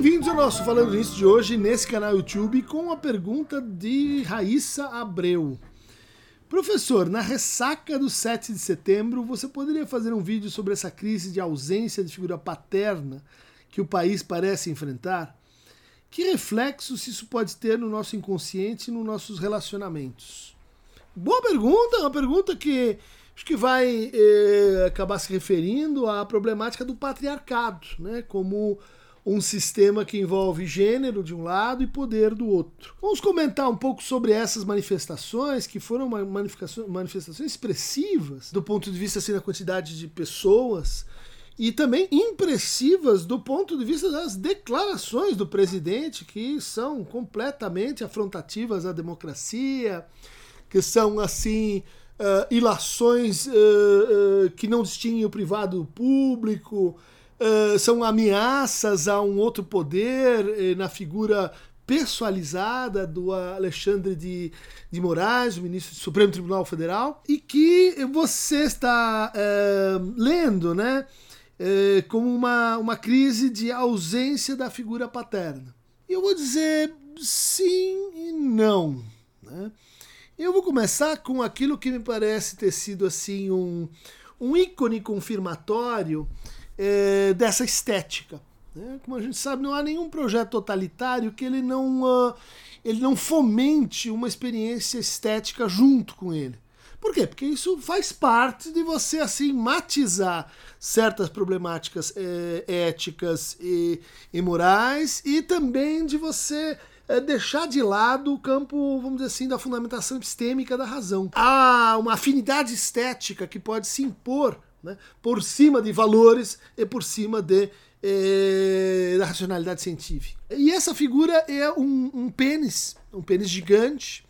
Bem-vindos ao nosso Falando Nisso de hoje, nesse canal YouTube, com a pergunta de Raíssa Abreu. Professor, na ressaca do 7 de setembro, você poderia fazer um vídeo sobre essa crise de ausência de figura paterna que o país parece enfrentar? Que reflexos isso pode ter no nosso inconsciente e nos nossos relacionamentos? Boa pergunta, uma pergunta que acho que vai eh, acabar se referindo à problemática do patriarcado, né? Como um sistema que envolve gênero de um lado e poder do outro. Vamos comentar um pouco sobre essas manifestações, que foram manifestações, expressivas do ponto de vista assim, da quantidade de pessoas e também impressivas do ponto de vista das declarações do presidente, que são completamente afrontativas à democracia, que são assim. Uh, ilações uh, uh, que não distinguem o privado do público, uh, são ameaças a um outro poder eh, na figura pessoalizada do Alexandre de, de Moraes, o ministro do Supremo Tribunal Federal, e que você está uh, lendo, né? Uh, como uma, uma crise de ausência da figura paterna. E eu vou dizer sim e não. Né? Eu vou começar com aquilo que me parece ter sido assim um, um ícone confirmatório é, dessa estética. Né? Como a gente sabe, não há nenhum projeto totalitário que ele não, uh, ele não fomente uma experiência estética junto com ele. Por quê? Porque isso faz parte de você assim matizar certas problemáticas é, éticas e, e, morais e também de você é, deixar de lado o campo, vamos dizer assim, da fundamentação epistêmica da razão. Há uma afinidade estética que pode se impor né, por cima de valores e por cima de, eh, da racionalidade científica. E essa figura é um, um pênis, um pênis gigante,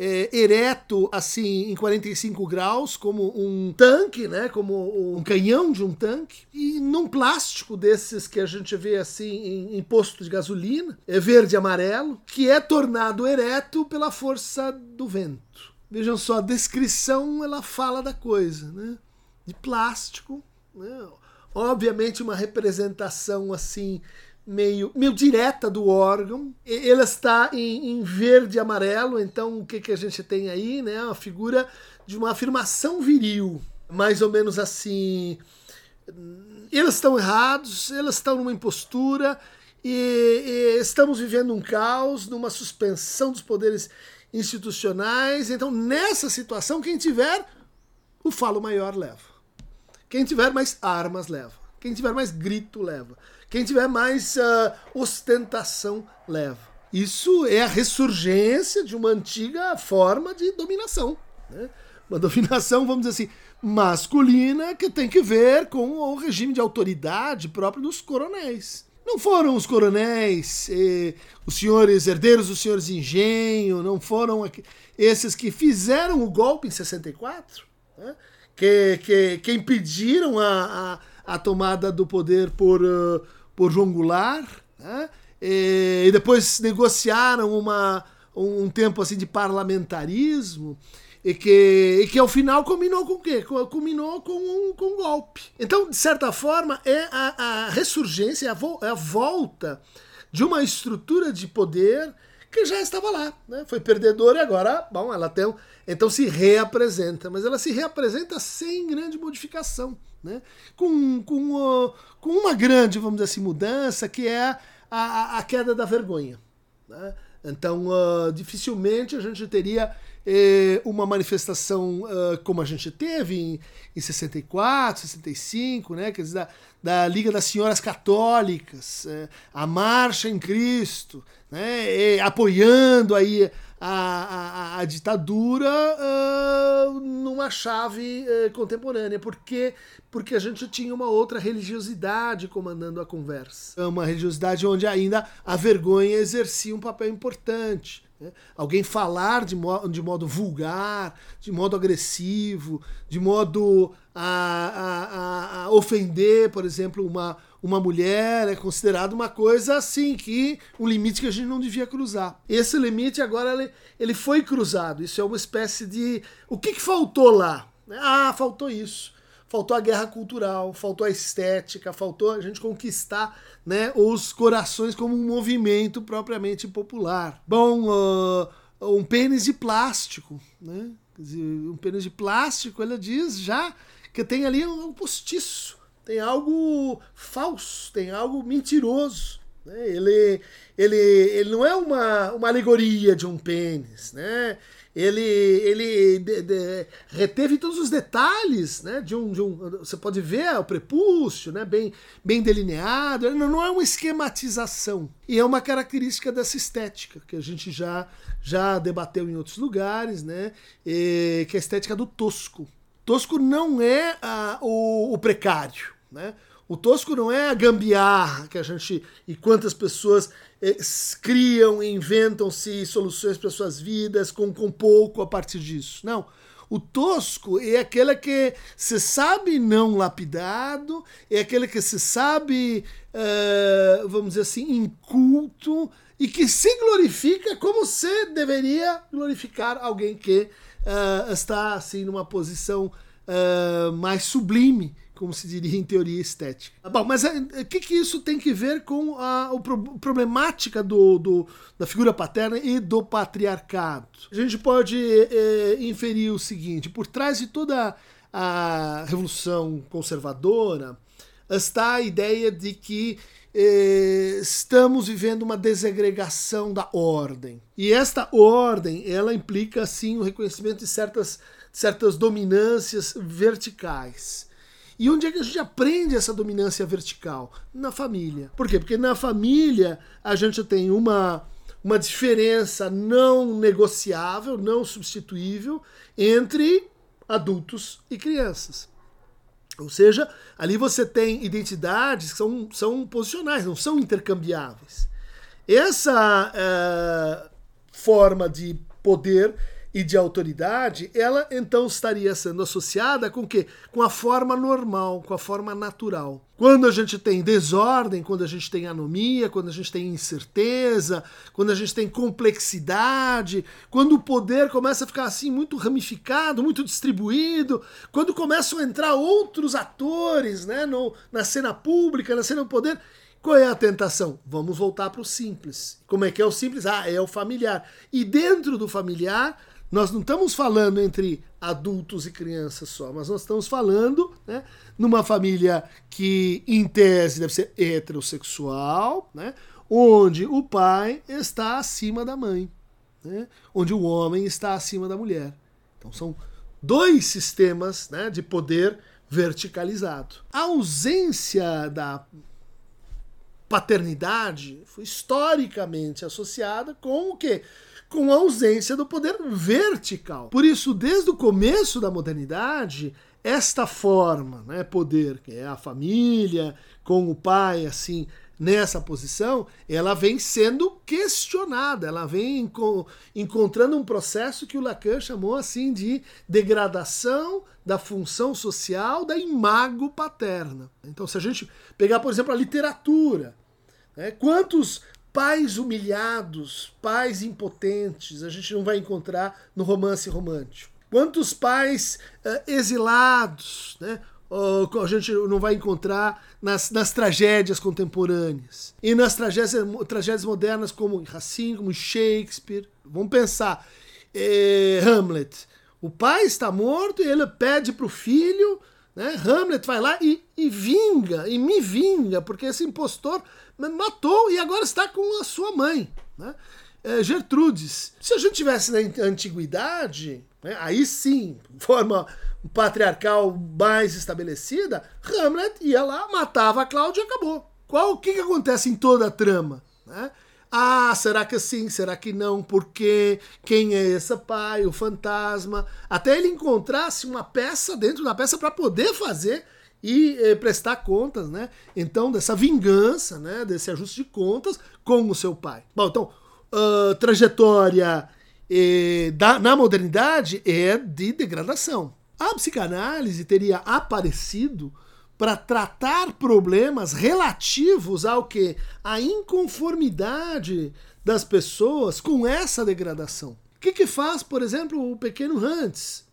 é, ereto assim em 45 graus, como um tanque, né, como um canhão de um tanque, e num plástico desses que a gente vê assim em, em posto de gasolina, é verde e amarelo, que é tornado ereto pela força do vento. Vejam só, a descrição ela fala da coisa, né? De plástico, né? obviamente uma representação assim meio, meio direta do órgão. Ele está em, em, verde e amarelo, então o que, que a gente tem aí? Né? A figura de uma afirmação viril, mais ou menos assim. Eles estão errados, eles estão numa impostura e, e estamos vivendo um caos, numa suspensão dos poderes institucionais. Então, nessa situação, quem tiver o falo maior leva. Quem tiver mais armas leva. Quem tiver mais grito leva. Quem tiver mais uh, ostentação leva. Isso é a ressurgência de uma antiga forma de dominação. Né? Uma dominação, vamos dizer assim, masculina que tem que ver com o regime de autoridade próprio dos coronéis. Não foram os coronéis, eh, os senhores herdeiros dos senhores engenho, não foram esses que fizeram o golpe em 64, né? Que, que, que impediram a, a, a, tomada do poder por, uh, por João Goulart, né? e, e, depois negociaram uma, um tempo assim de parlamentarismo, e que, e que ao final combinou com o quê? Combinou com um, com um golpe. Então, de certa forma, é a, a ressurgência, é a, vo, é a volta de uma estrutura de poder que já estava lá, né? Foi perdedora e agora, bom, ela tem, então se reapresenta, mas ela se reapresenta sem grande modificação, né? Com, com, com uma grande, vamos dizer assim, mudança que é a, a queda da vergonha, né? Então, uh, dificilmente a gente teria eh, uma manifestação uh, como a gente teve em, em 64, 65, né? Quer dizer, da, da Liga das Senhoras Católicas, eh, a Marcha em Cristo, né? E, apoiando aí a, a, a ditadura uh, numa chave uh, contemporânea. Por quê? Porque a gente tinha uma outra religiosidade comandando a conversa. Uma religiosidade onde ainda a vergonha exercia um papel importante. Né? Alguém falar de, mo de modo vulgar, de modo agressivo, de modo a, a, a ofender, por exemplo, uma, uma mulher é considerado uma coisa assim, que um limite que a gente não devia cruzar. Esse limite agora ele, ele foi cruzado. Isso é uma espécie de. O que, que faltou lá? Ah, faltou isso. faltou a guerra cultural, faltou a estética, faltou a gente conquistar né, os corações como um movimento propriamente popular. Bom, uh, um pênis de plástico, né? um pênis de plástico, ela diz já que tem ali um postiço, tem algo falso, tem algo mentiroso. Né? Ele, ele, ele não é uma, uma alegoria de um pênis, né? ele, ele de, de, reteve todos os detalhes né, de, um, de um. Você pode ver o prepúcio, né, bem, bem delineado. Não, não é uma esquematização. E é uma característica dessa estética que a gente já, já debateu em outros lugares, né, e, que é a estética do tosco. Tosco não é o, o precário. Né? O tosco não é a gambiarra que a gente. e quantas pessoas eh, criam, inventam-se soluções para suas vidas com, com pouco a partir disso. Não. O tosco é aquele que se sabe não lapidado, é aquele que se sabe, uh, vamos dizer assim, inculto e que se glorifica como se deveria glorificar alguém que uh, está assim numa posição uh, mais sublime como se diria em teoria estética. Bom, mas eh, o que, que isso tem que ver com a, a problemática do, do, da figura paterna e do patriarcado? A gente pode é, inferir o seguinte: por trás de toda a revolução conservadora está a ideia de que eh, estamos vivendo uma desagregação da ordem. E esta ordem, ela implica, sim, o reconhecimento de certas, certas dominâncias verticais. E onde é que a gente aprende essa dominância vertical? Na família. Por quê? Porque na família a gente tem uma, uma diferença não negociável, não substituível entre adultos e crianças. Ou seja, ali você tem identidades que são, são posicionais, não são intercambiáveis. Essa uh, forma de poder e de autoridade, ela então estaria sendo associada com o quê? Com a forma normal, com a forma natural. Quando a gente tem desordem, quando a gente tem anomia, quando a gente tem incerteza, quando a gente tem complexidade, quando o poder começa a ficar assim muito ramificado, muito distribuído, quando começam a entrar outros atores né, no, na cena pública, na cena do poder, qual é a tentação? Vamos voltar para o simples. Como é que é o simples? Ah, é o familiar. E dentro do familiar, nós não estamos falando entre adultos e crianças só, mas nós estamos falando né, numa família que, em tese, deve ser heterossexual, né, onde o pai está acima da mãe, né, onde o homem está acima da mulher. Então são dois sistemas né, de poder verticalizado. A ausência da paternidade foi historicamente associada com o quê? Com a ausência do poder vertical. Por isso, desde o começo da modernidade, esta forma, né, poder, que é a família, com o pai, assim, nessa posição, ela vem sendo questionada, ela vem enco encontrando um processo que o Lacan chamou assim de degradação da função social da imago paterna. Então, se a gente pegar, por exemplo, a literatura, né, quantos pais humilhados, pais impotentes, a gente não vai encontrar no romance romântico. Quantos pais uh, exilados, né? Uh, a gente não vai encontrar nas, nas tragédias contemporâneas. E nas tragédias, tragédias modernas, como Racine, como Shakespeare. Vamos pensar. Eh, Hamlet. O pai está morto e ele pede para o filho. Né? Hamlet vai lá e, e vinga, e me vinga, porque esse impostor matou e agora está com a sua mãe, né? É, Gertrudes. Se a gente tivesse na antiguidade, né, aí sim, forma patriarcal mais estabelecida, Hamlet ia lá, matava a Cláudia e acabou. Qual o que, que acontece em toda a trama? Né? Ah, será que sim? Será que não? Por quê? Quem é esse pai? O fantasma? Até ele encontrasse uma peça dentro da peça para poder fazer e eh, prestar contas, né? Então, dessa vingança, né? Desse ajuste de contas com o seu pai. Bom, então, uh, trajetória eh, da, na modernidade é de degradação. A psicanálise teria aparecido para tratar problemas relativos ao que? A inconformidade das pessoas com essa degradação. O que, que faz, por exemplo, o pequeno Hans?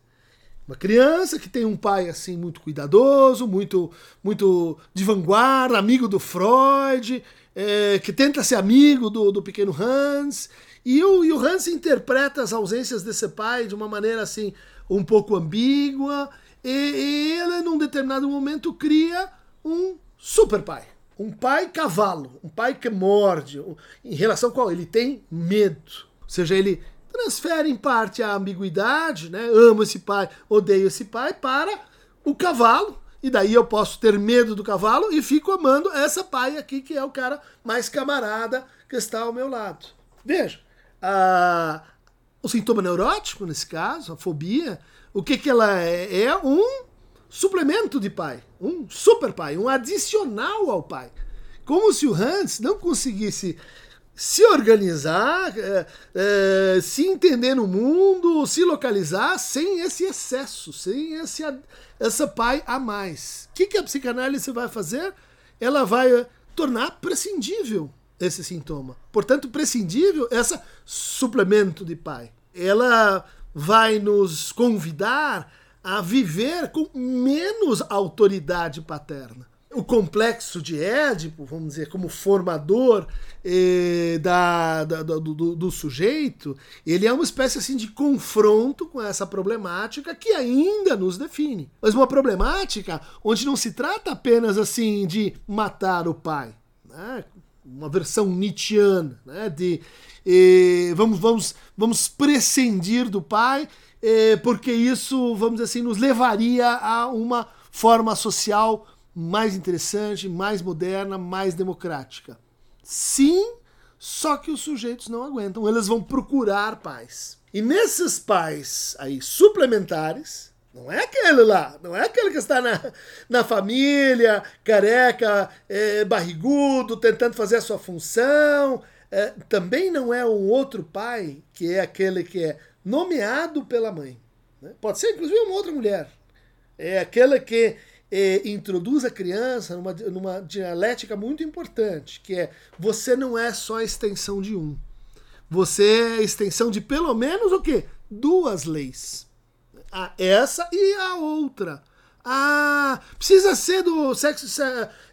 Uma criança que tem um pai assim muito cuidadoso, muito muito de vanguarda, amigo do Freud, é, que tenta ser amigo do, do pequeno Hans. E o, e o Hans interpreta as ausências desse pai de uma maneira assim um pouco ambígua. E, e ele, num determinado momento, cria um super pai. Um pai cavalo, um pai que morde, em relação ao qual ele tem medo. Ou seja, ele transfere em parte a ambiguidade, né? Amo esse pai, odeio esse pai, para o cavalo. E daí eu posso ter medo do cavalo e fico amando essa pai aqui, que é o cara mais camarada que está ao meu lado. Veja, a, o sintoma neurótico, nesse caso, a fobia, o que, que ela é? É um suplemento de pai, um super pai, um adicional ao pai. Como se o Hans não conseguisse se organizar, é, é, se entender no mundo, se localizar sem esse excesso, sem esse essa pai a mais. O que, que a psicanálise vai fazer? Ela vai tornar prescindível esse sintoma. Portanto, prescindível esse suplemento de pai. Ela vai nos convidar a viver com menos autoridade paterna o complexo de Édipo, vamos dizer, como formador eh, da, da do, do, do, sujeito, ele é uma espécie assim de confronto com essa problemática que ainda nos define. Mas uma problemática onde não se trata apenas assim de matar o pai, né? uma versão nietzschiana, né? de eh, vamos, vamos, vamos prescindir do pai, eh, porque isso, vamos dizer assim, nos levaria a uma forma social mais interessante, mais moderna, mais democrática. Sim, só que os sujeitos não aguentam, eles vão procurar paz. E nesses pais aí suplementares, não é aquele lá, não é aquele que está na, na família, careca, é, barrigudo, tentando fazer a sua função. É, também não é um outro pai, que é aquele que é nomeado pela mãe. Né? Pode ser, inclusive, uma outra mulher. É aquele que introduz a criança numa, numa dialética muito importante, que é você não é só a extensão de um. Você é a extensão de pelo menos o quê? Duas leis. A essa e a outra. Ah, precisa ser do sexo,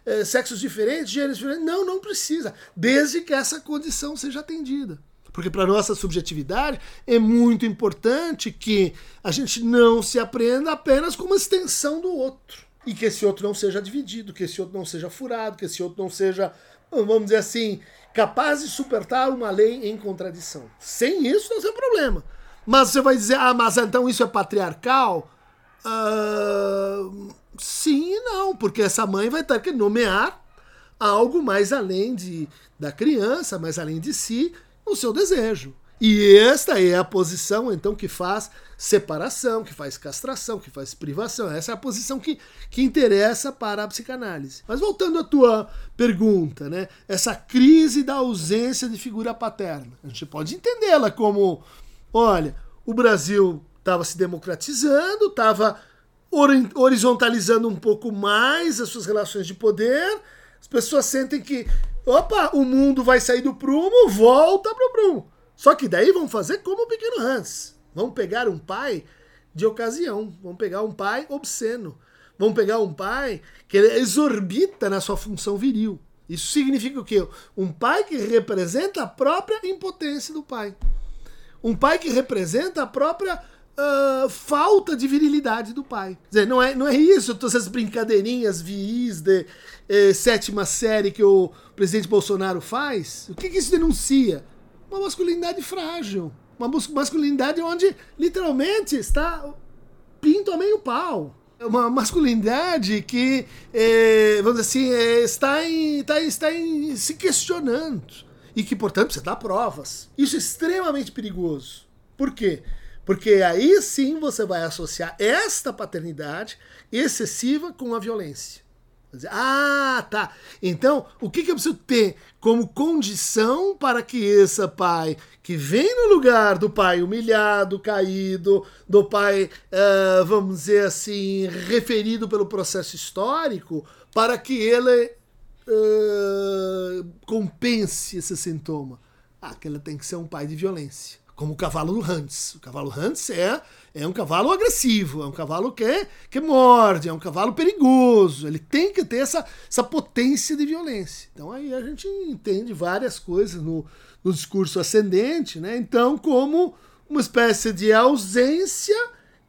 eh, sexos diferentes, gêneros diferentes? Não, não precisa. Desde que essa condição seja atendida. Porque para nossa subjetividade é muito importante que a gente não se aprenda apenas como extensão do outro e que esse outro não seja dividido, que esse outro não seja furado, que esse outro não seja, vamos dizer assim, capaz de superar uma lei em contradição. Sem isso não tem problema. Mas você vai dizer, ah, mas então isso é patriarcal? Uh, sim e não, porque essa mãe vai ter que nomear algo mais além de, da criança, mais além de si, no seu desejo. E esta é a posição, então, que faz separação, que faz castração, que faz privação. Essa é a posição que, que interessa para a psicanálise. Mas voltando à tua pergunta, né? Essa crise da ausência de figura paterna. A gente pode entendê-la como: olha, o Brasil estava se democratizando, estava horizontalizando um pouco mais as suas relações de poder. As pessoas sentem que, opa, o mundo vai sair do prumo, volta para o prumo. Só que daí vão fazer como o pequeno Hans. Vão pegar um pai de ocasião. Vão pegar um pai obsceno. Vão pegar um pai que exorbita na sua função viril. Isso significa o quê? Um pai que representa a própria impotência do pai. Um pai que representa a própria uh, falta de virilidade do pai. Quer dizer, não é, não é isso, todas essas brincadeirinhas viis de eh, sétima série que o presidente Bolsonaro faz. O que, que isso denuncia? Uma masculinidade frágil. Uma masculinidade onde literalmente está pinto a meio pau. Uma masculinidade que, é, vamos dizer assim, é, está, em, está, está em, se questionando. E que, portanto, precisa dar provas. Isso é extremamente perigoso. Por quê? Porque aí sim você vai associar esta paternidade excessiva com a violência. Ah, tá. Então, o que, que eu preciso ter como condição para que esse pai, que vem no lugar do pai humilhado, caído, do pai, uh, vamos dizer assim, referido pelo processo histórico, para que ele uh, compense esse sintoma? Ah, que ele tem que ser um pai de violência. Como o cavalo do Hans. O cavalo Hans é, é um cavalo agressivo, é um cavalo que, que morde, é um cavalo perigoso. Ele tem que ter essa, essa potência de violência. Então aí a gente entende várias coisas no, no discurso ascendente, né? Então, como uma espécie de ausência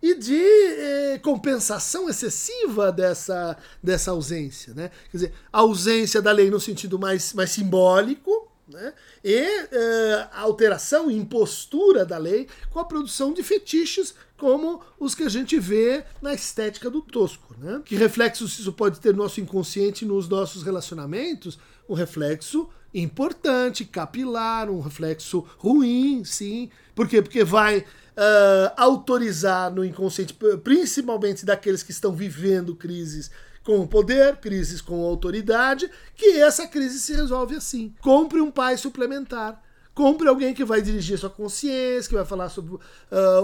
e de eh, compensação excessiva dessa, dessa ausência. Né? Quer dizer, a ausência da lei no sentido mais, mais simbólico, né? e eh, a alteração impostura da lei com a produção de fetiches como os que a gente vê na estética do tosco. Né? Que reflexos isso pode ter no nosso inconsciente nos nossos relacionamentos? Um reflexo importante, capilar, um reflexo ruim, sim. Por quê? Porque vai uh, autorizar no inconsciente, principalmente daqueles que estão vivendo crises com o poder, crises com a autoridade, que essa crise se resolve assim. Compre um pai suplementar. Compre alguém que vai dirigir sua consciência, que vai falar sobre uh,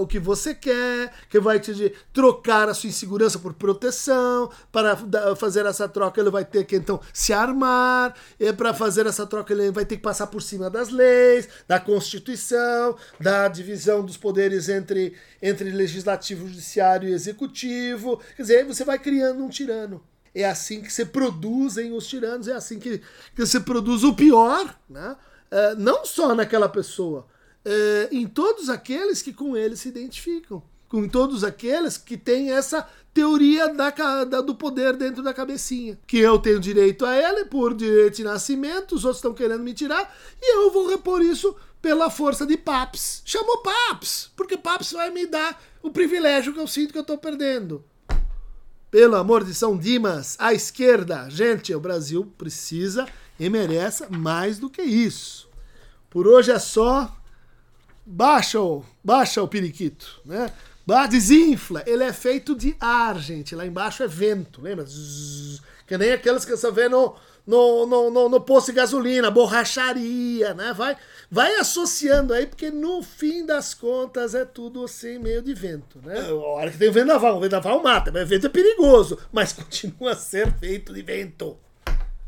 o que você quer, que vai te trocar a sua insegurança por proteção. Para fazer essa troca, ele vai ter que então se armar. E para fazer essa troca, ele vai ter que passar por cima das leis, da Constituição, da divisão dos poderes entre, entre legislativo, judiciário e executivo. Quer dizer, você vai criando um tirano. É assim que se produzem os tiranos, é assim que, que se produz o pior, né? É, não só naquela pessoa, é, em todos aqueles que com ele se identificam, com todos aqueles que têm essa teoria da, da, do poder dentro da cabecinha. Que eu tenho direito a ela por direito de nascimento, os outros estão querendo me tirar, e eu vou repor isso pela força de Paps. Chamou Paps, porque Paps vai me dar o privilégio que eu sinto que eu estou perdendo. Pelo amor de São Dimas, à esquerda. Gente, o Brasil precisa e merece mais do que isso. Por hoje é só. Baixa o, baixa o periquito, né? Desinfla. Ele é feito de ar, gente. Lá embaixo é vento, lembra? Zzz, que nem aqueles que você vê no, no, no, no, no posto de gasolina, borracharia, né? Vai, vai associando aí, porque no fim das contas é tudo assim, meio de vento, né? É, a hora que tem o vendaval, o vendaval mata, mas o vento é perigoso, mas continua a ser feito de vento.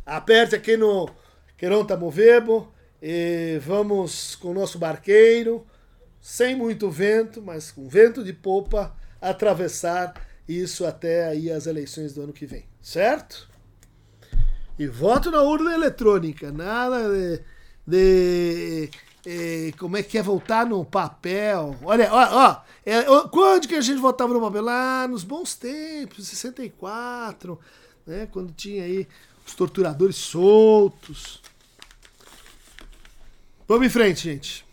Aperte aqui no Queronta Movebo e vamos com o nosso barqueiro, sem muito vento, mas com vento de popa, atravessar isso até aí as eleições do ano que vem, certo? E voto na urna eletrônica, nada de. de é, como é que é voltar no papel? Olha, ó, ó é, quando que a gente votava no papel? Lá nos bons tempos, 64, né? Quando tinha aí os torturadores soltos. Vamos em frente, gente.